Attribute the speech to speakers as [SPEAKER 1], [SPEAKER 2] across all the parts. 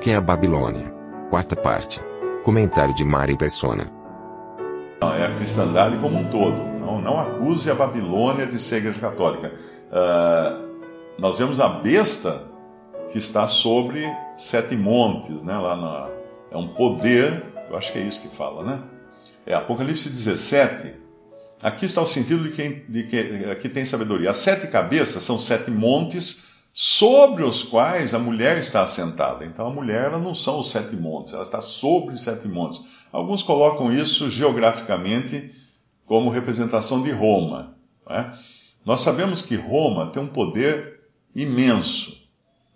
[SPEAKER 1] que é a Babilônia? Quarta parte. Comentário de Mari Persona.
[SPEAKER 2] É a cristandade como um todo. Não, não acuse a Babilônia de ser igreja católica. Uh, nós vemos a besta que está sobre sete montes, né? Lá na, é um poder, eu acho que é isso que fala, né? É Apocalipse 17. Aqui está o sentido de quem, de que aqui tem sabedoria. As sete cabeças são sete montes sobre os quais a mulher está assentada. Então a mulher ela não são os sete montes, ela está sobre sete montes. Alguns colocam isso geograficamente como representação de Roma. É? Nós sabemos que Roma tem um poder imenso,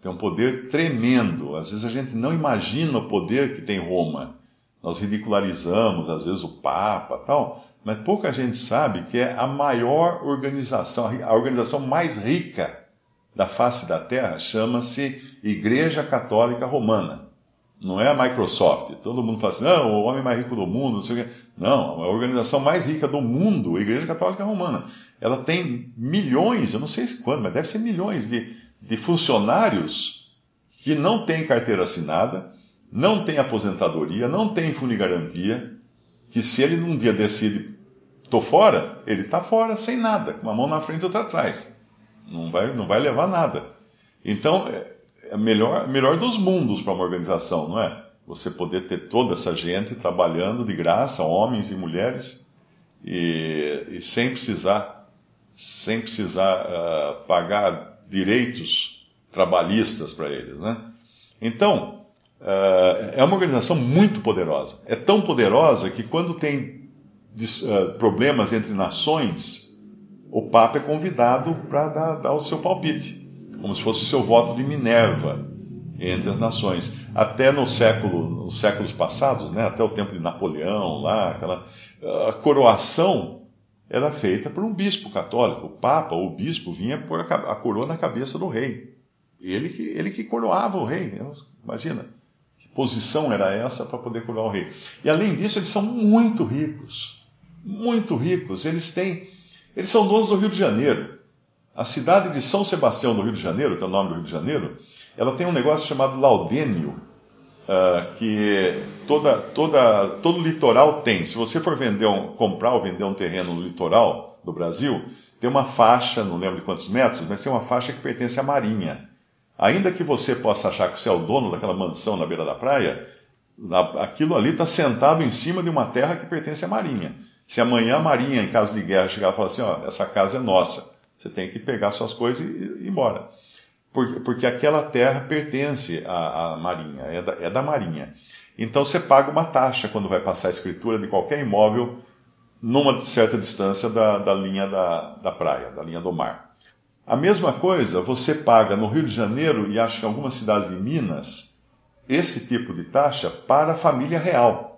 [SPEAKER 2] tem um poder tremendo. Às vezes a gente não imagina o poder que tem Roma. Nós ridicularizamos, às vezes, o Papa tal, mas pouca gente sabe que é a maior organização, a organização mais rica da face da Terra chama-se Igreja Católica Romana. Não é a Microsoft. Todo mundo fala assim, não, o homem mais rico do mundo, não sei o quê. Não, a organização mais rica do mundo, a Igreja Católica Romana ela tem milhões, eu não sei quando, mas deve ser milhões de, de funcionários que não têm carteira assinada, não têm aposentadoria, não têm funigarantia, que se ele num dia decide, tô fora, ele está fora sem nada, com uma mão na frente e outra atrás. Não vai, não vai levar nada. Então, é, é melhor, melhor dos mundos para uma organização, não é? Você poder ter toda essa gente trabalhando de graça, homens e mulheres, e, e sem precisar sem precisar uh, pagar direitos trabalhistas para eles. Né? Então, uh, é uma organização muito poderosa. É tão poderosa que quando tem uh, problemas entre nações, o Papa é convidado para dar, dar, o seu palpite, como se fosse o seu voto de Minerva entre as nações. Até no século, nos séculos passados, né, até o tempo de Napoleão, lá, aquela a coroação era feita por um bispo católico. O Papa ou o bispo vinha pôr a coroa na cabeça do rei. Ele que, ele que coroava o rei. Imagina que posição era essa para poder coroar o rei. E além disso, eles são muito ricos. Muito ricos. Eles têm. Eles são donos do Rio de Janeiro. A cidade de São Sebastião do Rio de Janeiro, que é o nome do Rio de Janeiro, ela tem um negócio chamado laudênio, uh, que toda, toda, todo litoral tem. Se você for vender um, comprar ou vender um terreno no litoral do Brasil, tem uma faixa, não lembro de quantos metros, mas tem uma faixa que pertence à Marinha. Ainda que você possa achar que você é o dono daquela mansão na beira da praia, aquilo ali está sentado em cima de uma terra que pertence à Marinha. Se amanhã a Marinha, em caso de guerra, chegar e falar assim: ó, essa casa é nossa, você tem que pegar suas coisas e ir embora porque, porque aquela terra pertence à, à Marinha, é da, é da Marinha. Então você paga uma taxa quando vai passar a escritura de qualquer imóvel numa certa distância da, da linha da, da praia, da linha do mar. A mesma coisa você paga no Rio de Janeiro e acho que em algumas cidades de Minas esse tipo de taxa para a família real,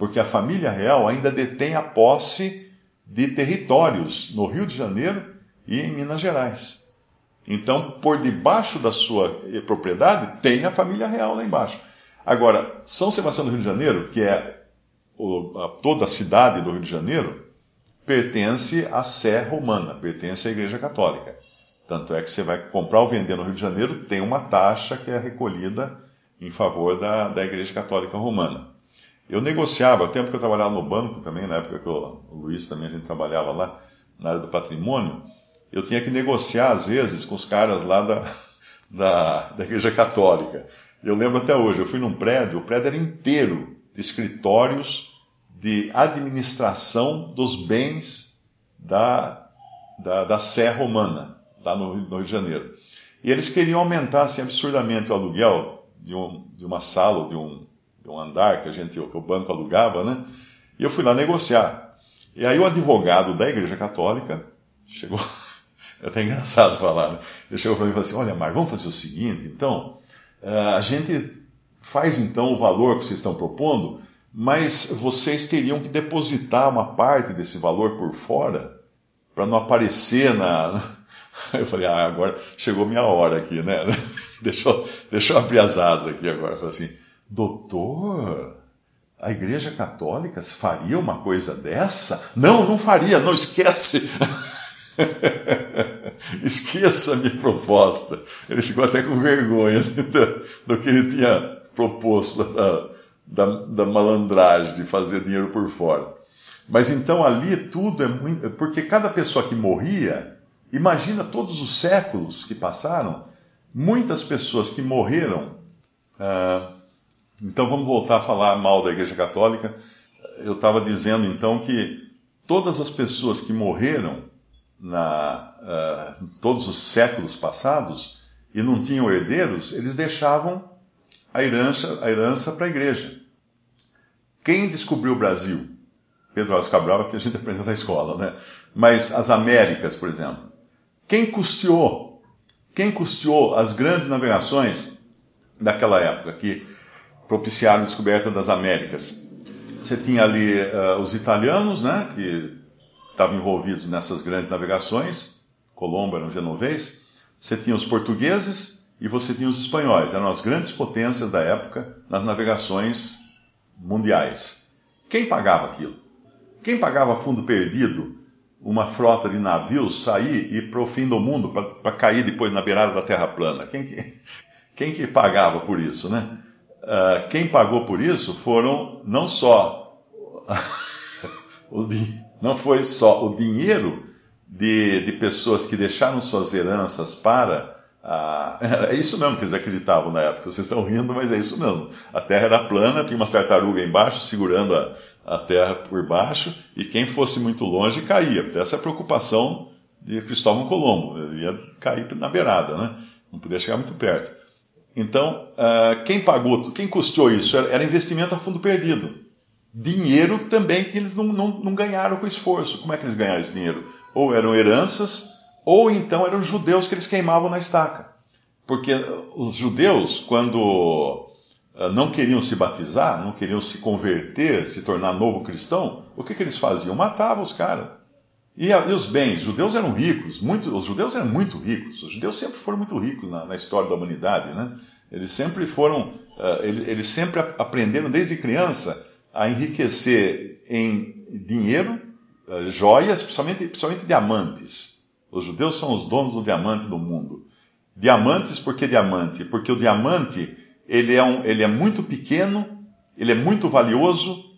[SPEAKER 2] porque a família real ainda detém a posse de territórios no Rio de Janeiro e em Minas Gerais. Então, por debaixo da sua propriedade, tem a família real lá embaixo. Agora, São Sebastião do Rio de Janeiro, que é o, a, toda a cidade do Rio de Janeiro, pertence à Sé Romana, pertence à Igreja Católica. Tanto é que você vai comprar ou vender no Rio de Janeiro, tem uma taxa que é recolhida em favor da, da Igreja Católica Romana. Eu negociava, o tempo que eu trabalhava no banco também, na época que o, o Luiz também a gente trabalhava lá na área do patrimônio, eu tinha que negociar, às vezes, com os caras lá da, da, da Igreja Católica. Eu lembro até hoje, eu fui num prédio, o prédio era inteiro de escritórios de administração dos bens da, da, da Sé Romana, lá no, no, Rio de Janeiro. E eles queriam aumentar assim, absurdamente o aluguel de, um, de uma sala, de um, um andar que, a gente, que o banco alugava, né? E eu fui lá negociar. E aí o advogado da Igreja Católica chegou É até engraçado falar. Né? Ele chegou para mim e falou assim: Olha, Mar, vamos fazer o seguinte, então. Uh, a gente faz então o valor que vocês estão propondo, mas vocês teriam que depositar uma parte desse valor por fora para não aparecer na. Eu falei, ah, agora chegou minha hora aqui, né? Deixa eu, deixa eu abrir as asas aqui agora. Eu falei assim, doutor, a Igreja Católica faria uma coisa dessa? Não, não faria, não esquece. Esqueça a minha proposta. Ele ficou até com vergonha do, do que ele tinha proposto da, da, da, malandragem de fazer dinheiro por fora. Mas então ali tudo é muito. Porque cada pessoa que morria, imagina todos os séculos que passaram, muitas pessoas que morreram. Ah, então vamos voltar a falar mal da Igreja Católica. Eu estava dizendo então que todas as pessoas que morreram na uh, todos os séculos passados e não tinham herdeiros, eles deixavam a herança a herança para a igreja. Quem descobriu o Brasil? Pedro Alves Cabral, que a gente aprendeu na escola, né? Mas as Américas, por exemplo. Quem custeou? Quem custeou as grandes navegações daquela época que propiciaram a descoberta das Américas? Você tinha ali uh, os italianos, né? Que estavam envolvidos nessas grandes navegações, Colombo era um genovês, você tinha os portugueses e você tinha os espanhóis, eram as grandes potências da época nas navegações mundiais. Quem pagava aquilo? Quem pagava fundo perdido uma frota de navios sair e ir para o fim do mundo, para cair depois na beirada da Terra plana? Quem que, quem que pagava por isso, né? Uh, quem pagou por isso foram não só não foi só o dinheiro de, de pessoas que deixaram suas heranças para. É isso mesmo que eles acreditavam na época. Vocês estão rindo, mas é isso mesmo. A terra era plana, tinha umas tartarugas embaixo segurando a, a terra por baixo, e quem fosse muito longe caía. Essa é a preocupação de Cristóvão Colombo. Ele ia cair na beirada, né? não podia chegar muito perto. Então, uh, quem pagou, quem custou isso? Era investimento a fundo perdido dinheiro também que eles não, não, não, ganharam com esforço. Como é que eles ganharam esse dinheiro? Ou eram heranças, ou então eram judeus que eles queimavam na estaca. Porque os judeus, quando ah, não queriam se batizar, não queriam se converter, se tornar novo cristão, o que, que eles faziam? Matavam os caras. E, e, os bens, os judeus eram ricos, muito, os judeus eram muito ricos, os judeus sempre foram muito ricos na, na história da humanidade, né? Eles sempre foram, uh, eles, eles sempre aprenderam desde criança a enriquecer em dinheiro, eh, joias, principalmente, principalmente diamantes. Os judeus são os donos do diamante do mundo. Diamantes, por que diamante? Porque o diamante ele é, um, ele é muito pequeno, ele é muito valioso,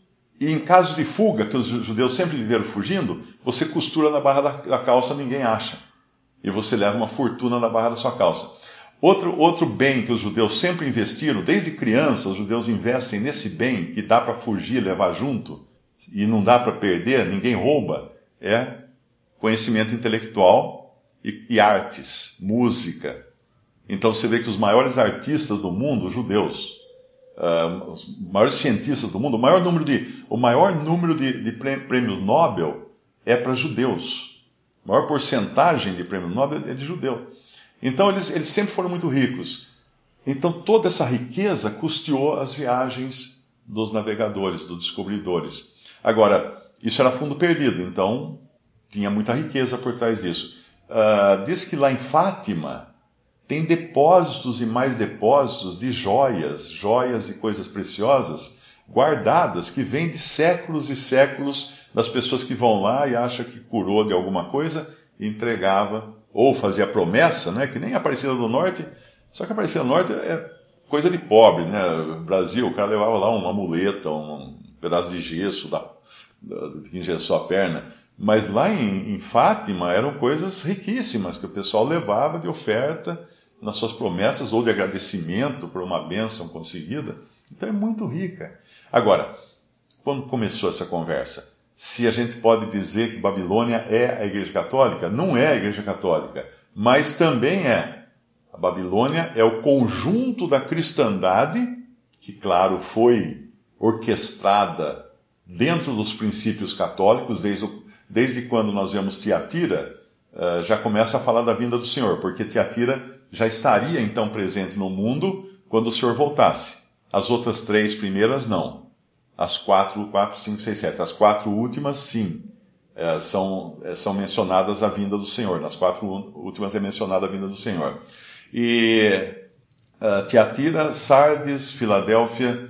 [SPEAKER 2] e em caso de fuga, que os judeus sempre viveram fugindo, você costura na barra da, calça, ninguém acha. E você leva uma fortuna na barra da sua calça. Outro, outro bem que os judeus sempre investiram, desde criança, os judeus investem nesse bem que dá para fugir, levar junto, e não dá para perder, ninguém rouba, é conhecimento intelectual e, e, artes, música. Então você vê que os maiores artistas do mundo, os judeus, uh, os maiores cientistas do mundo, o maior número de, o maior número de, de prêmios Nobel é para judeus. A maior porcentagem de prêmio Nobel é de judeu. Então eles, eles sempre foram muito ricos. Então toda essa riqueza custeou as viagens dos navegadores, dos descobridores. Agora, isso era fundo perdido, então tinha muita riqueza por trás disso. Uh, diz que lá em Fátima tem depósitos e mais depósitos de joias, joias e coisas preciosas guardadas que vêm de séculos e séculos das pessoas que vão lá e acham que curou de alguma coisa e entregava ou fazia promessa, né, que nem a Aparecida do Norte, só que a Aparecida do Norte é coisa de pobre, né? Brasil, o cara levava lá uma muleta, um pedaço de gesso da, da, que engessou a perna. Mas lá em, em, Fátima eram coisas riquíssimas que o pessoal levava de oferta nas suas promessas ou de agradecimento por uma bênção conseguida. Então é muito rica. Agora, quando começou essa conversa? se a gente pode dizer que Babilônia é a Igreja Católica. Não é a Igreja Católica, mas também é. A Babilônia é o conjunto da cristandade, que, claro, foi orquestrada dentro dos princípios católicos, desde, desde quando nós vemos Tiatira, uh, já começa a falar da vinda do Senhor, porque Tiatira já estaria então presente no mundo quando o Senhor voltasse. As outras três primeiras, não. As quatro, quatro, cinco, seis, sete. As quatro últimas, sim. É, são, é, são mencionadas a vinda do Senhor. Nas quatro últimas é mencionada a vinda do Senhor. E uh, Tiatira, Sardes, Filadélfia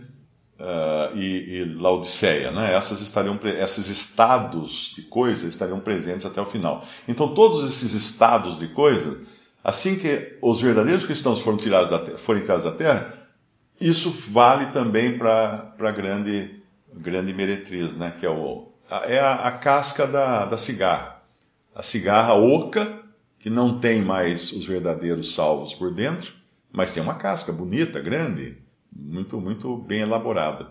[SPEAKER 2] uh, e, e, Laodiceia, né? Essas estariam, esses estados de coisas estariam presentes até o final. Então, todos esses estados de coisas, assim que os verdadeiros cristãos foram tirados da, forem tirados da terra, isso vale também para a grande, grande meretriz, né? Que é o é a, a casca da, da cigarra. A cigarra oca, que não tem mais os verdadeiros salvos por dentro, mas tem uma casca bonita, grande, muito, muito bem elaborada.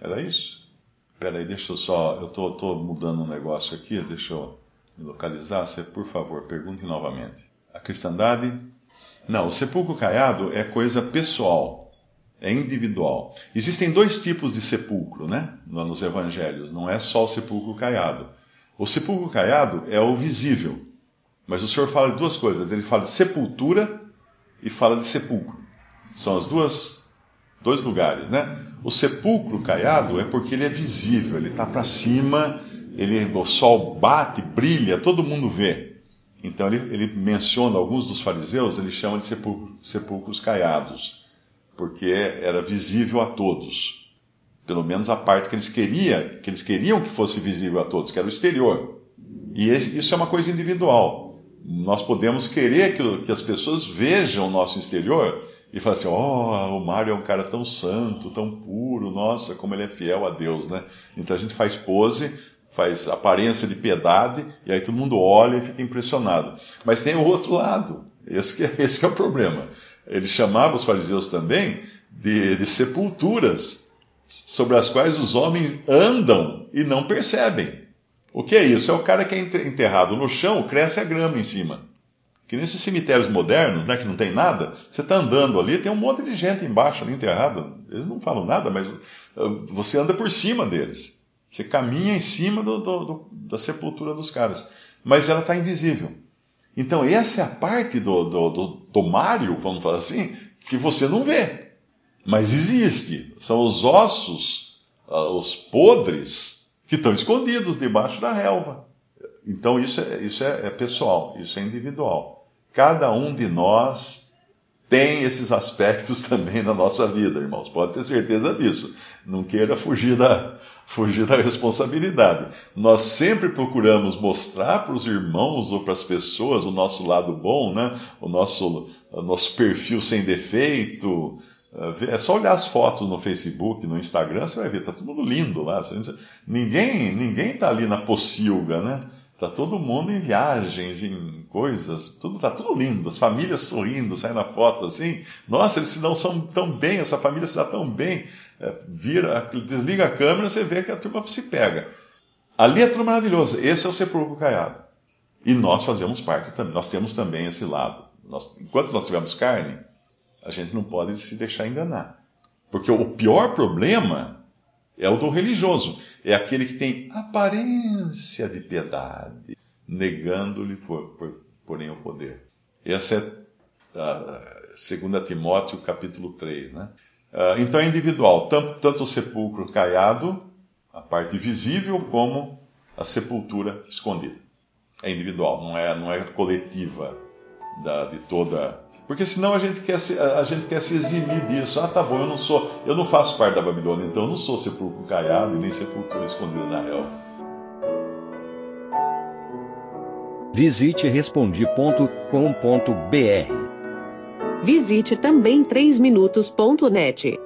[SPEAKER 2] Era isso? Espera aí, deixa eu só. Eu tô, tô mudando um negócio aqui, deixa eu me localizar. Você, por favor, pergunte novamente. A cristandade. Não, o sepulcro caiado é coisa pessoal é individual. Existem dois tipos de sepulcro, né? Nos evangelhos. Não é só o sepulcro caiado. O sepulcro caiado é o visível. Mas o Senhor fala de duas coisas. Ele fala de sepultura e fala de sepulcro. São as duas dois lugares, né? O sepulcro caiado é porque ele é visível, ele está para cima, ele, o sol bate, brilha, todo mundo vê. Então ele, ele menciona alguns dos fariseus, ele chama de sepulcro, sepulcros caiados porque era visível a todos. Pelo menos a parte que eles queriam, que eles queriam que fosse visível a todos, que era o exterior. E isso é uma coisa individual. Nós podemos querer que, que as pessoas vejam o nosso exterior e falar assim: oh, o Mário é um cara tão santo, tão puro, nossa, como ele é fiel a Deus, né? Então a gente faz pose, faz aparência de piedade, e aí todo mundo olha e fica impressionado. Mas tem o outro lado, esse que, é, esse que é o problema. Ele chamava os fariseus também de, de sepulturas sobre as quais os homens andam e não percebem. O que é isso? É o cara que é enterrado no chão, cresce a grama em cima. Que nesses cemitérios modernos, né, que não tem nada, você está andando ali, tem um monte de gente embaixo ali enterrada. Eles não falam nada, mas uh, você anda por cima deles. Você caminha em cima do, do, do, da sepultura dos caras. Mas ela está invisível. Então, essa é a parte do, do Mário, vamos falar assim, que você não vê. Mas existe. São os ossos, ah, os podres, que estão escondidos debaixo da relva. Então, isso é, isso é, é pessoal, isso é individual. Cada um de nós tem esses aspectos também na nossa vida, irmãos. Pode ter certeza disso. Não queira fugir da, fugir da responsabilidade. Nós sempre procuramos mostrar para os irmãos ou para as pessoas o nosso lado bom, né? o, nosso, o nosso perfil sem defeito. É só olhar as fotos no Facebook, no Instagram, você vai ver, está todo mundo lindo lá. Ninguém ninguém está ali na pocilga, né? Está todo mundo em viagens, em coisas, tudo tá tudo lindo, as famílias sorrindo, saindo na foto assim. Nossa, eles se dão são tão bem, essa família se dá tão bem. É, vira, desliga a câmera, você vê que a turma se pega. Ali é tudo maravilhoso. Esse é o sepulcro caiado. E nós fazemos parte também, nós temos também esse lado. Nós, enquanto nós tivermos carne, a gente não pode se deixar enganar. Porque o pior problema é o do religioso. É aquele que tem aparência de piedade, negando-lhe, por, por, porém, o poder. Essa é a, a 2 Timóteo capítulo 3, né? Uh, então é individual, tanto, tanto o sepulcro caiado, a parte visível, como a sepultura escondida. É individual, não é, não é coletiva da, de toda. Porque senão a gente, quer se, a gente quer se eximir disso. Ah, tá bom, eu não sou, eu não faço parte da Babilônia, então eu não sou sepulcro caiado e nem sepultura escondida na relva.
[SPEAKER 3] Visite respondi.com.br
[SPEAKER 4] Visite também 3minutos.net.